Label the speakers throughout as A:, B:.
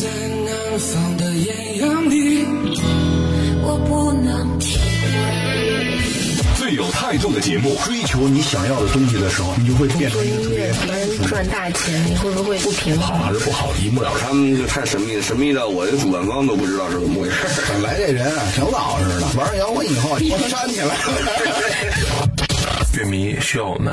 A: 在南方的艳阳里，我不能停。
B: 最有态度的节目，
C: 追求你想要的东西的时候，你就会变成一个特别
D: 能赚大钱，你会不会不平衡？
C: 好还是不好，一目了然。
E: 他们就太神秘了，神秘到我的主办方都不知道是怎么回事。
C: 本来这人啊，挺老实的，玩摇滚以后，我煽起来了。
B: 乐迷需要我们。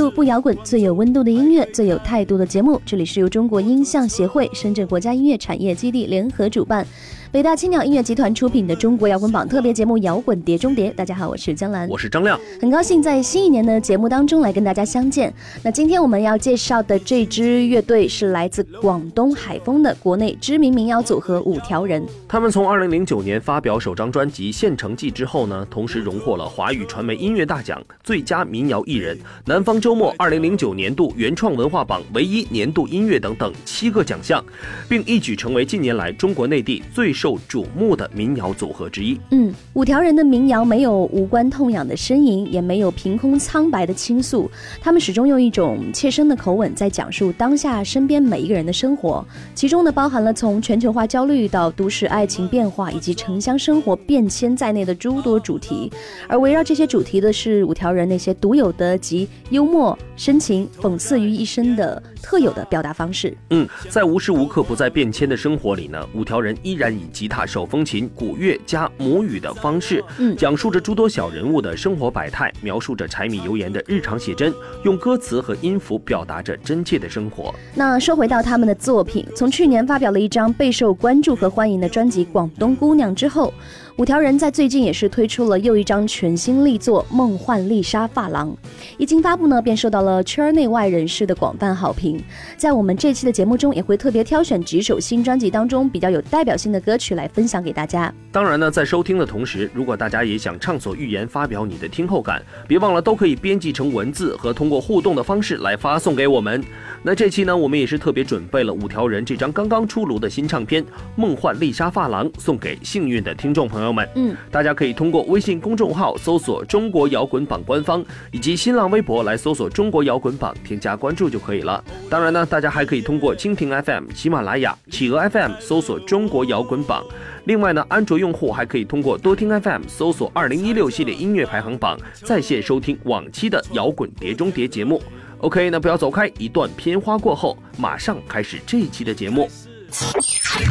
F: 度不摇滚，最有温度的音乐，最有态度的节目。这里是由中国音像协会、深圳国家音乐产业基地联合主办。北大青鸟音乐集团出品的中国摇滚榜特别节目《摇滚碟中谍》，大家好，我是江兰，
G: 我是张亮，
F: 很高兴在新一年的节目当中来跟大家相见。那今天我们要介绍的这支乐队是来自广东海丰的国内知名民谣组合五条人。
G: 他们从二零零九年发表首张专辑《现成记》之后呢，同时荣获了华语传媒音乐大奖最佳民谣艺人、南方周末二零零九年度原创文化榜唯一年度音乐等等七个奖项，并一举成为近年来中国内地最受瞩目的民谣组合之一。
F: 嗯，五条人的民谣没有无关痛痒的呻吟，也没有凭空苍白的倾诉，他们始终用一种切身的口吻在讲述当下身边每一个人的生活，其中呢包含了从全球化焦虑到都市爱情变化以及城乡生活变迁在内的诸多主题。而围绕这些主题的是五条人那些独有的集幽默、深情、讽刺于一身的特有的表达方式。
G: 嗯，在无时无刻不在变迁的生活里呢，五条人依然以吉他。手风琴、古乐加母语的方式，
F: 嗯，
G: 讲述着诸多小人物的生活百态，描述着柴米油盐的日常写真，用歌词和音符表达着真切的生活。
F: 那说回到他们的作品，从去年发表了一张备受关注和欢迎的专辑《广东姑娘》之后。五条人在最近也是推出了又一张全新力作《梦幻丽莎发廊》，一经发布呢，便受到了圈内外人士的广泛好评。在我们这期的节目中，也会特别挑选几首新专辑当中比较有代表性的歌曲来分享给大家。
G: 当然呢，在收听的同时，如果大家也想畅所欲言，发表你的听后感，别忘了都可以编辑成文字和通过互动的方式来发送给我们。那这期呢，我们也是特别准备了五条人这张刚刚出炉的新唱片《梦幻丽莎发廊》，送给幸运的听众朋友们。
F: 嗯，
G: 大家可以通过微信公众号搜索“中国摇滚榜”官方，以及新浪微博来搜索“中国摇滚榜”，添加关注就可以了。当然呢，大家还可以通过蜻蜓 FM、喜马拉雅、企鹅 FM 搜索“中国摇滚榜”。另外呢，安卓用户还可以通过多听 FM 搜索“二零一六系列音乐排行榜”，在线收听往期的摇滚碟中谍节目。OK，那不要走开，一段片花过后，马上开始这一期的节目。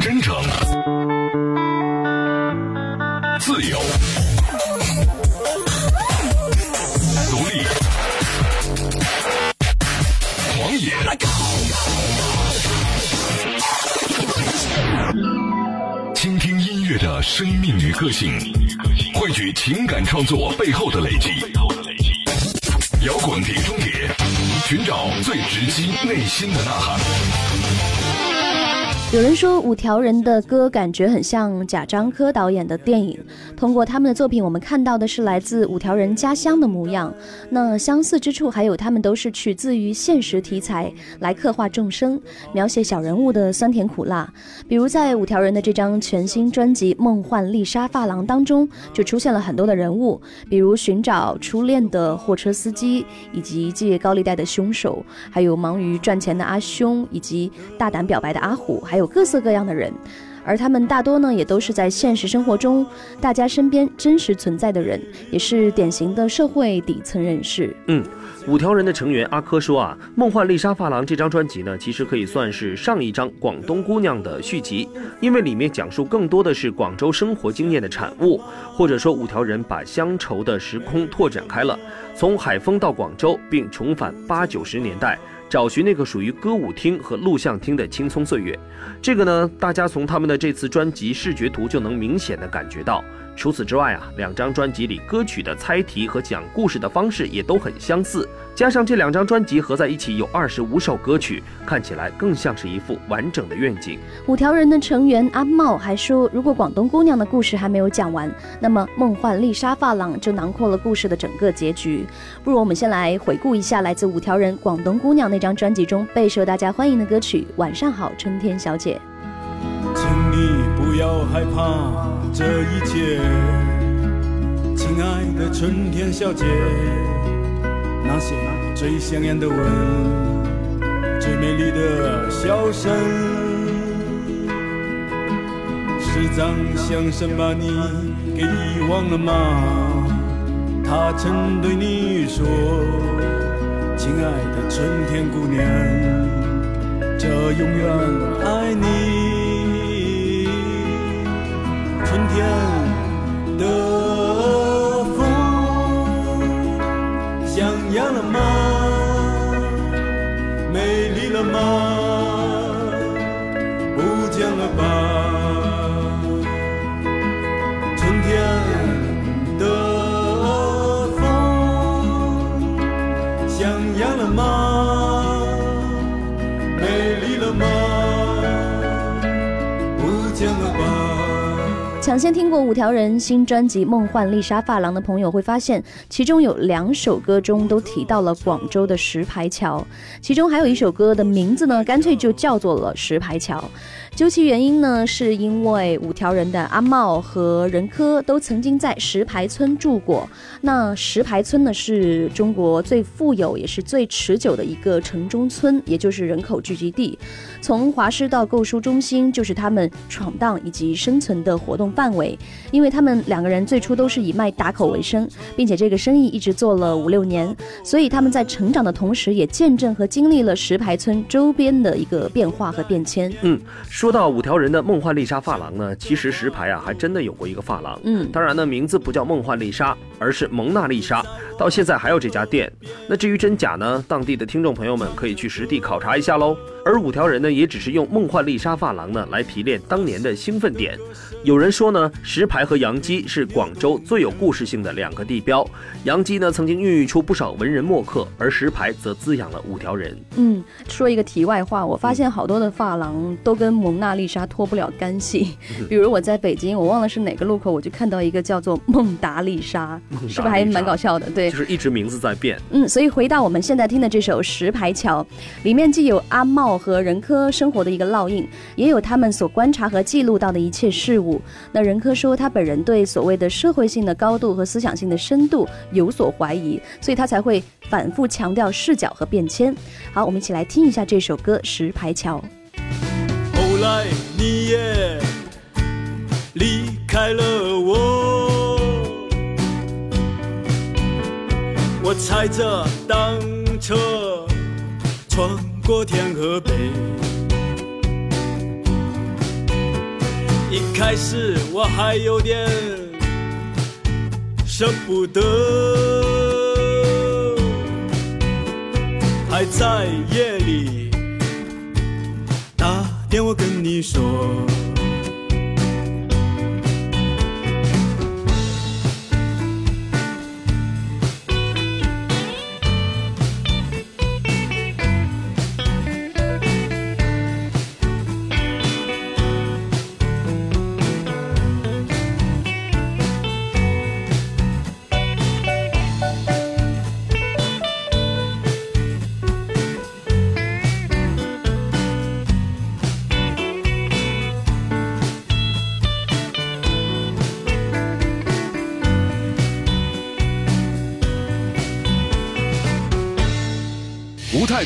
B: 真诚，自由，乐的生命与个性，汇聚情感创作背后的累积。摇滚碟中谍，寻找最直击内心的呐喊。
F: 有人说五条人的歌感觉很像贾樟柯导演的电影。通过他们的作品，我们看到的是来自五条人家乡的模样。那相似之处还有，他们都是取自于现实题材来刻画众生，描写小人物的酸甜苦辣。比如在五条人的这张全新专辑《梦幻丽莎发廊》当中，就出现了很多的人物，比如寻找初恋的货车司机，以及借高利贷的凶手，还有忙于赚钱的阿兄，以及大胆表白的阿虎，还有各色各样的人。而他们大多呢，也都是在现实生活中大家身边真实存在的人，也是典型的社会底层人士。
G: 嗯，五条人的成员阿珂说啊，《梦幻丽莎发廊》这张专辑呢，其实可以算是上一张《广东姑娘》的续集，因为里面讲述更多的是广州生活经验的产物，或者说五条人把乡愁的时空拓展开了，从海丰到广州，并重返八九十年代。找寻那个属于歌舞厅和录像厅的青葱岁月，这个呢，大家从他们的这次专辑视觉图就能明显的感觉到。除此之外啊，两张专辑里歌曲的猜题和讲故事的方式也都很相似。加上这两张专辑合在一起有二十五首歌曲，看起来更像是一幅完整的愿景。
F: 五条人的成员阿茂还说，如果广东姑娘的故事还没有讲完，那么梦幻丽莎发廊就囊括了故事的整个结局。不如我们先来回顾一下来自五条人《广东姑娘》那张专辑中备受大家欢迎的歌曲《晚上好，春天小姐》。
H: 不要害怕这一切，亲爱的春天小姐。那些最香艳的吻，最美丽的笑声，是张相声把你给遗忘了吗？他曾对你说：“亲爱的春天姑娘，这永远爱你。”天的。
F: 抢先听过五条人新专辑《梦幻丽莎发廊》的朋友会发现，其中有两首歌中都提到了广州的石牌桥，其中还有一首歌的名字呢，干脆就叫做了石牌桥。究其原因呢，是因为五条人的阿茂和任科都曾经在石牌村住过。那石牌村呢，是中国最富有也是最持久的一个城中村，也就是人口聚集地。从华师到购书中心，就是他们闯荡以及生存的活动范围。因为他们两个人最初都是以卖打口为生，并且这个生意一直做了五六年，所以他们在成长的同时，也见证和经历了石牌村周边的一个变化和变迁。
G: 嗯，说。到五条人的梦幻丽莎发廊呢，其实石牌啊还真的有过一个发廊，
F: 嗯，
G: 当然呢名字不叫梦幻丽莎，而是蒙娜丽莎，到现在还有这家店。那至于真假呢，当地的听众朋友们可以去实地考察一下喽。而五条人呢，也只是用梦幻丽莎发廊呢来提炼当年的兴奋点。有人说呢，石牌和杨基是广州最有故事性的两个地标。杨基呢曾经孕育出不少文人墨客，而石牌则滋养了五条人。
F: 嗯，说一个题外话，我发现好多的发廊都跟蒙娜丽莎脱不了干系。比如我在北京，我忘了是哪个路口，我就看到一个叫做孟达丽莎，是不是还蛮搞笑的？对，
G: 就是一直名字在变。
F: 嗯，所以回到我们现在听的这首《石牌桥》，里面既有阿茂。和任科生活的一个烙印，也有他们所观察和记录到的一切事物。那任科说，他本人对所谓的社会性的高度和思想性的深度有所怀疑，所以他才会反复强调视角和变迁。好，我们一起来听一下这首歌《石牌桥》。
H: 后来你也离开了我踩着单车穿。过天和北，一开始我还有点舍不得，还在夜里打电话跟你说。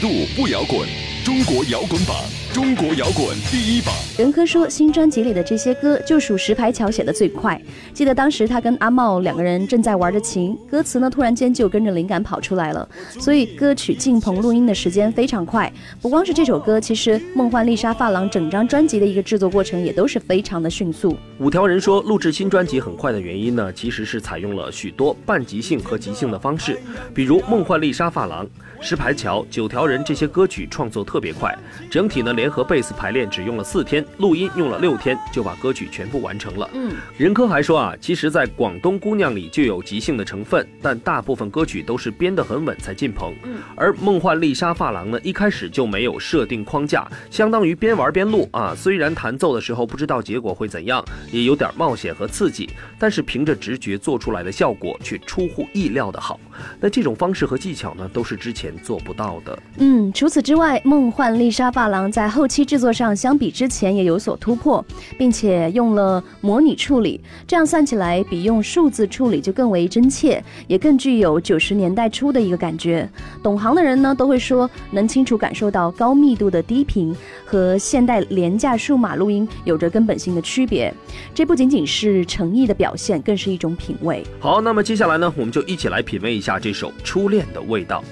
B: 度不摇滚，中国摇滚榜，中国摇滚第一榜。
F: 任科说，新专辑里的这些歌就属石牌桥写的最快。记得当时他跟阿茂两个人正在玩着琴，歌词呢突然间就跟着灵感跑出来了，所以歌曲进棚录音的时间非常快。不光是这首歌，其实《梦幻丽莎发廊》整张专辑的一个制作过程也都是非常的迅速。
G: 五条人说，录制新专辑很快的原因呢，其实是采用了许多半即兴和即兴的方式，比如《梦幻丽莎发廊》。石牌桥、九条人这些歌曲创作特别快，整体呢联合贝斯排练只用了四天，录音用了六天，就把歌曲全部完成了。
F: 嗯，
G: 任科还说啊，其实，在《广东姑娘》里就有即兴的成分，但大部分歌曲都是编得很稳才进棚。
F: 嗯，
G: 而《梦幻丽莎发廊》呢，一开始就没有设定框架，相当于边玩边录啊。虽然弹奏的时候不知道结果会怎样，也有点冒险和刺激，但是凭着直觉做出来的效果却出乎意料的好。那这种方式和技巧呢，都是之前做不到的。
F: 嗯，除此之外，《梦幻丽莎发廊》在后期制作上相比之前也有所突破，并且用了模拟处理，这样算起来比用数字处理就更为真切，也更具有九十年代初的一个感觉。懂行的人呢，都会说能清楚感受到高密度的低频和现代廉价数码录音有着根本性的区别。这不仅仅是诚意的表现，更是一种品味。
G: 好，那么接下来呢，我们就一起来品味一下这首《初恋的味道》。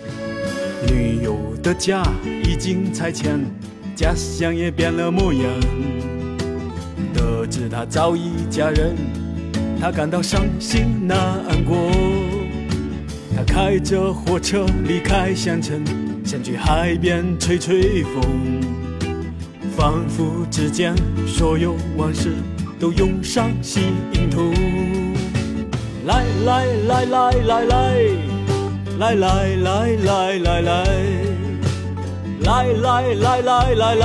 H: 女友的家已经拆迁，家乡也变了模样。得知她早已嫁人，他感到伤心难过。他开着火车离开县城，想去海边吹吹风。仿佛之间，所有往事都涌上心头。来来来来来。来来来来来来，来来来来来来，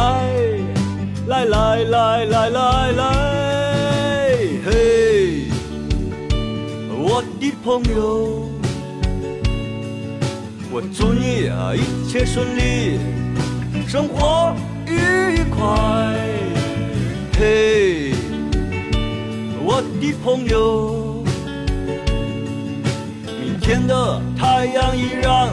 H: 来来来来来来，嘿，我的朋友，我祝你啊一切顺利，生活愉快，嘿，我的朋友。明天的太阳依然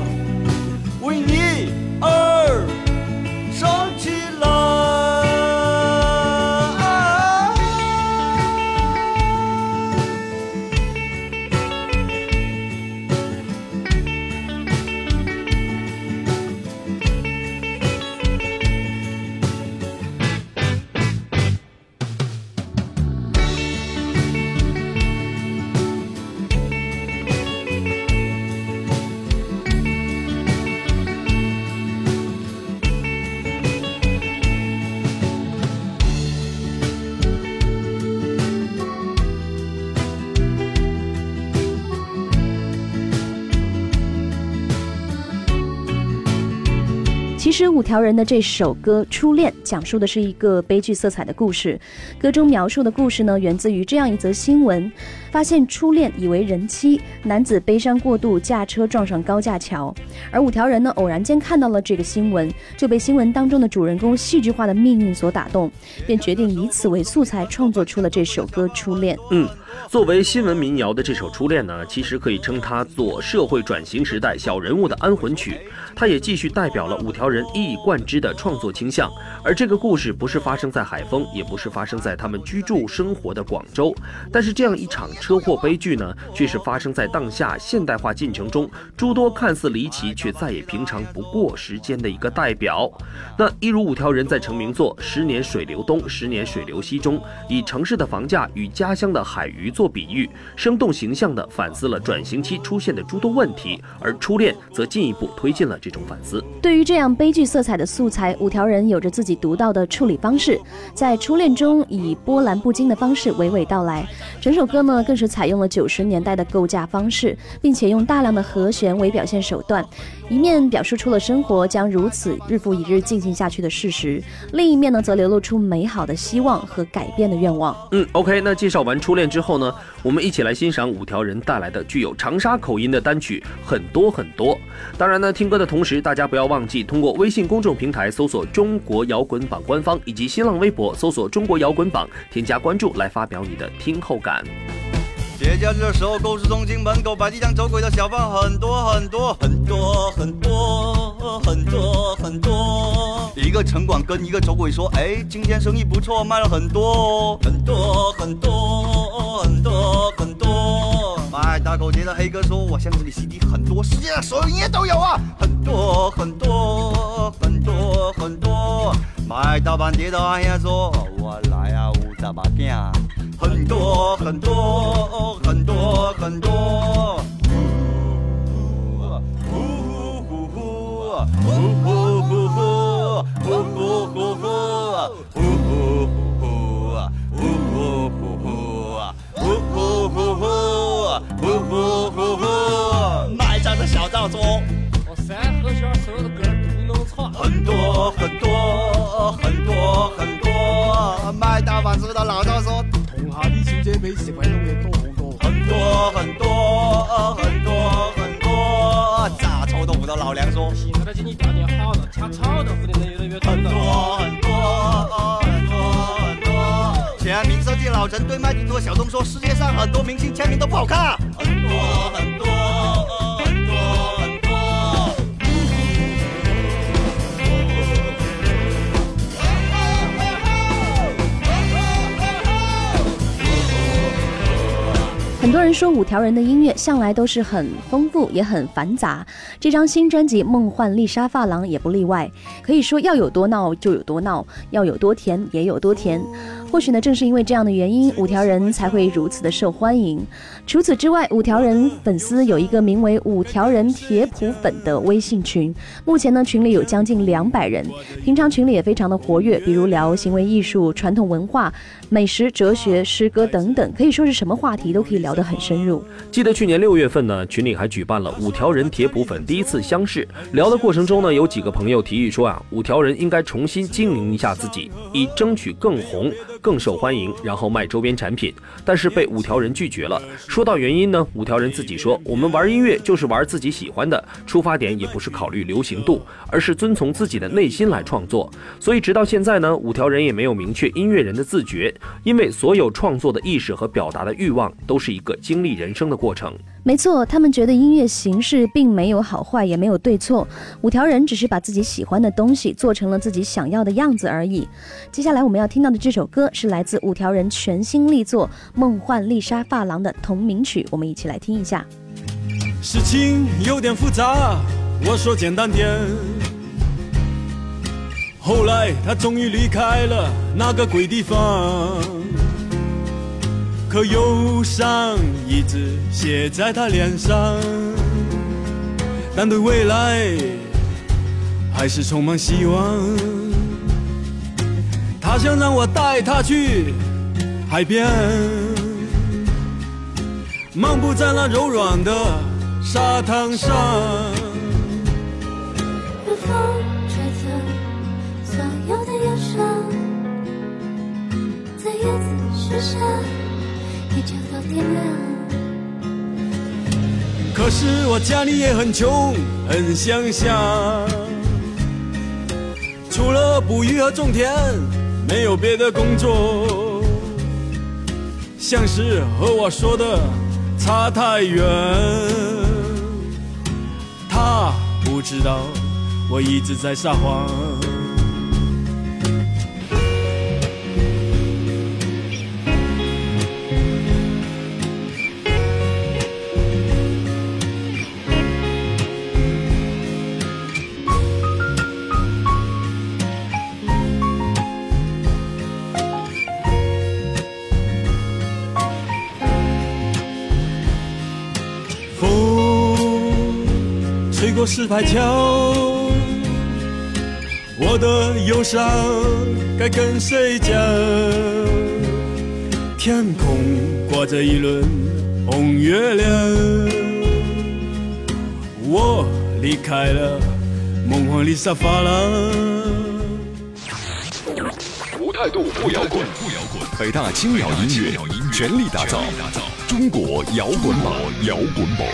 F: 其实五条人的这首歌《初恋》讲述的是一个悲剧色彩的故事。歌中描述的故事呢，源自于这样一则新闻：发现初恋已为人妻，男子悲伤过度，驾车撞上高架桥。而五条人呢，偶然间看到了这个新闻，就被新闻当中的主人公戏剧化的命运所打动，便决定以此为素材，创作出了这首歌《初恋》。
G: 嗯。作为新闻民谣的这首《初恋》呢，其实可以称它做社会转型时代小人物的安魂曲。它也继续代表了五条人人一以贯之的创作倾向。而这个故事不是发生在海丰，也不是发生在他们居住生活的广州，但是这样一场车祸悲剧呢，却是发生在当下现代化进程中诸多看似离奇却再也平常不过时间的一个代表。那一如五条人在成名作《十年水流东，十年水流西》中，以城市的房价与家乡的海鱼。做比喻，生动形象地反思了转型期出现的诸多问题，而初恋则进一步推进了这种反思。
F: 对于这样悲悲剧色彩的素材，五条人有着自己独到的处理方式，在初恋中以波澜不惊的方式娓娓道来。整首歌呢，更是采用了九十年代的构架方式，并且用大量的和弦为表现手段，一面表述出了生活将如此日复一日进行下去的事实，另一面呢，则流露出美好的希望和改变的愿望。
G: 嗯，OK，那介绍完初恋之后呢？我们一起来欣赏五条人带来的具有长沙口音的单曲很多很多。当然呢，听歌的同时，大家不要忘记通过微信公众平台搜索“中国摇滚榜”官方，以及新浪微博搜索“中国摇滚榜”，添加关注来发表你的听后感。
I: 节假日的时候，购物中心门口摆地摊走鬼的小贩很多很多很多很多很多很多。一个城管跟一个走鬼说：“哎，今天生意不错，卖了很多很多很多很多很多。”卖大口碟的黑哥说：“我箱子里 CD 很多，世界上所有音乐都有啊，很多很多很多很多。”卖大板碟的阿爷说：“我来啊，五十把镜。”很多很多很多很多，呼呼呼呼呼呼呼呼呼呼呼。呼呼呼呼呼呼呼呼。卖账的小赵说，
J: 我三盒圈收的歌都能唱，
I: 很多很多很多很多。麦大王子的老赵老陈对麦迪托小东说，世界上很多明星签名都不好看。很多很多很多很多。
F: 很多人说五条人的音乐向来都是很丰富，也很繁杂。这张新专辑《梦幻丽莎发廊》也不例外，可以说要有多闹就有多闹，要有多甜也有多甜。或许呢，正是因为这样的原因，五条人才会如此的受欢迎。除此之外，五条人粉丝有一个名为“五条人铁普粉”的微信群，目前呢群里有将近两百人，平常群里也非常的活跃，比如聊行为艺术、传统文化、美食、哲学、诗歌等等，可以说是什么话题都可以聊得很深入。
G: 记得去年六月份呢，群里还举办了五条人铁普粉第一次相识。聊的过程中呢，有几个朋友提议说啊，五条人应该重新经营一下自己，以争取更红、更受欢迎，然后卖周边产品。但是被五条人拒绝了。说到原因呢，五条人自己说，我们玩音乐就是玩自己喜欢的，出发点也不是考虑流行度，而是遵从自己的内心来创作。所以直到现在呢，五条人也没有明确音乐人的自觉，因为所有创作的意识和表达的欲望都是一个经历人生的过程。
F: 没错，他们觉得音乐形式并没有好坏，也没有对错。五条人只是把自己喜欢的东西做成了自己想要的样子而已。接下来我们要听到的这首歌是来自五条人全新力作《梦幻丽莎发廊》的同名曲，我们一起来听一下。
H: 事情有点复杂，我说简单点。后来他终于离开了那个鬼地方，可忧伤一直写在他脸上，但对未来还是充满希望。他想让我带他去海边，漫步在那柔软的沙滩上。
A: 如风
H: 可是我家里也很穷，很乡下，除了捕鱼和种田，没有别的工作。像是和我说的差太远，他不知道我一直在撒谎。过石牌桥，我的忧伤该跟谁讲？天空挂着一轮红月亮，我离开了梦幻丽莎发廊。
B: 无态度不摇滚，不摇滚。北大青鸟音乐全力打造中国摇滚榜，摇滚榜。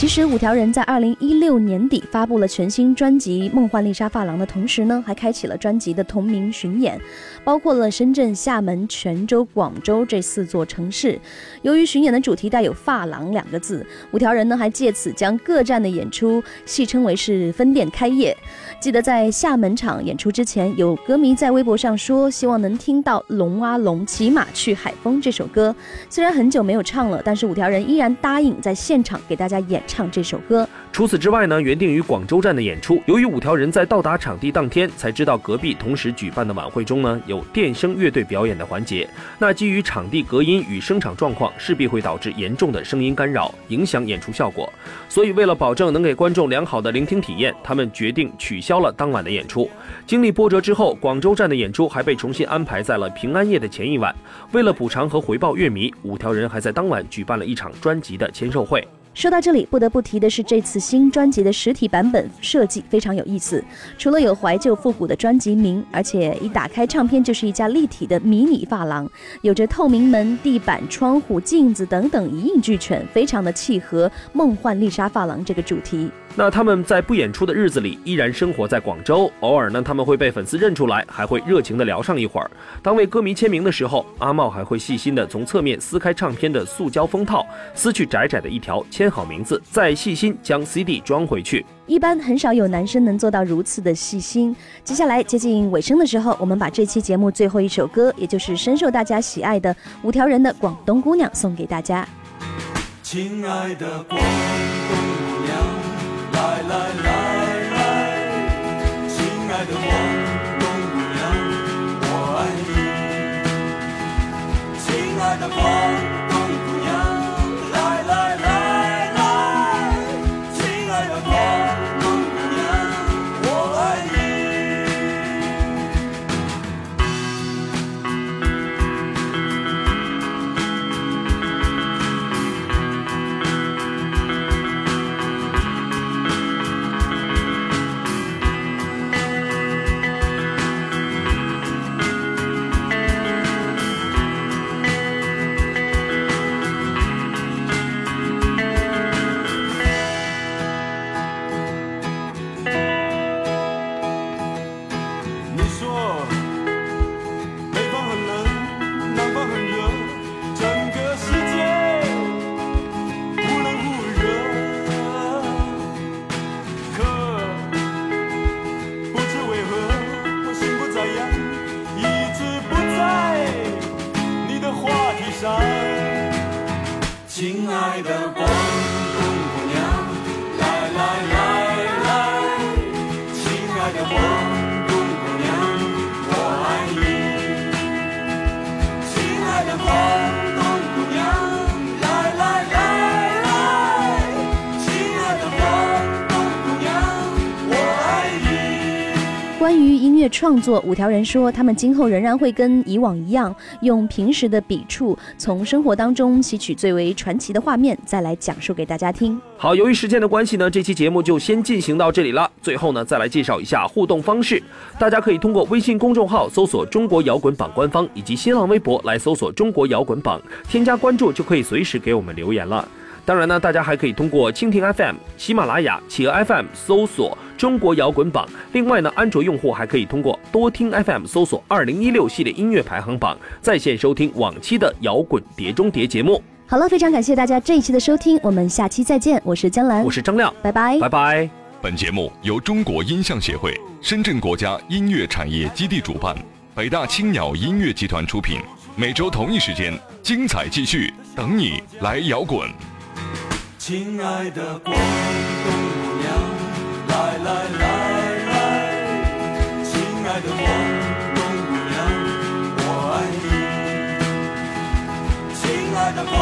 F: 其实五条人在二零一六年底发布了全新专辑《梦幻丽莎发廊》的同时呢，还开启了专辑的同名巡演，包括了深圳、厦门、泉州、广州这四座城市。由于巡演的主题带有“发廊”两个字，五条人呢还借此将各站的演出戏称为是分店开业。记得在厦门场演出之前，有歌迷在微博上说，希望能听到《龙啊龙，骑马去海风》这首歌。虽然很久没有唱了，但是五条人依然答应在现场给大家演唱这首歌。
G: 除此之外呢，原定于广州站的演出，由于五条人在到达场地当天才知道隔壁同时举办的晚会中呢有电声乐队表演的环节，那基于场地隔音与声场状况，势必会导致严重的声音干扰，影响演出效果。所以为了保证能给观众良好的聆听体验，他们决定取消了当晚的演出。经历波折之后，广州站的演出还被重新安排在了平安夜的前一晚。为了补偿和回报乐迷，五条人还在当晚举办了一场专辑的签售会。
F: 说到这里，不得不提的是这次新专辑的实体版本设计非常有意思。除了有怀旧复古的专辑名，而且一打开唱片就是一家立体的迷你发廊，有着透明门、地板、窗户、镜子等等一应俱全，非常的契合梦幻丽莎发廊这个主题。
G: 那他们在不演出的日子里依然生活在广州，偶尔呢他们会被粉丝认出来，还会热情的聊上一会儿。当为歌迷签名的时候，阿茂还会细心的从侧面撕开唱片的塑胶封套，撕去窄窄的一条，签好名字，再细心将 CD 装回去。
F: 一般很少有男生能做到如此的细心。接下来接近尾声的时候，我们把这期节目最后一首歌，也就是深受大家喜爱的五条人的《广东姑娘》送给大家。
H: 亲爱的广东，来来来亲爱的广东姑娘我爱你。亲爱的
F: 王乐创作，五条人说，他们今后仍然会跟以往一样，用平时的笔触，从生活当中吸取最为传奇的画面，再来讲述给大家听。
G: 好，由于时间的关系呢，这期节目就先进行到这里了。最后呢，再来介绍一下互动方式，大家可以通过微信公众号搜索“中国摇滚榜”官方，以及新浪微博来搜索“中国摇滚榜”，添加关注就可以随时给我们留言了。当然呢，大家还可以通过蜻蜓 FM、喜马拉雅、企鹅 FM 搜索“中国摇滚榜”。另外呢，安卓用户还可以通过多听 FM 搜索“二零一六系列音乐排行榜”，在线收听往期的摇滚碟中碟节目。
F: 好了，非常感谢大家这一期的收听，我们下期再见。我是江兰，
G: 我是张亮，
F: 拜拜，
G: 拜拜。
B: 本节目由中国音像协会、深圳国家音乐产业基地主办，北大青鸟音乐集团出品。每周同一时间，精彩继续，等你来摇滚。
H: 亲爱的广东姑娘，来来来来，亲爱的广东姑娘，我爱你。亲爱的广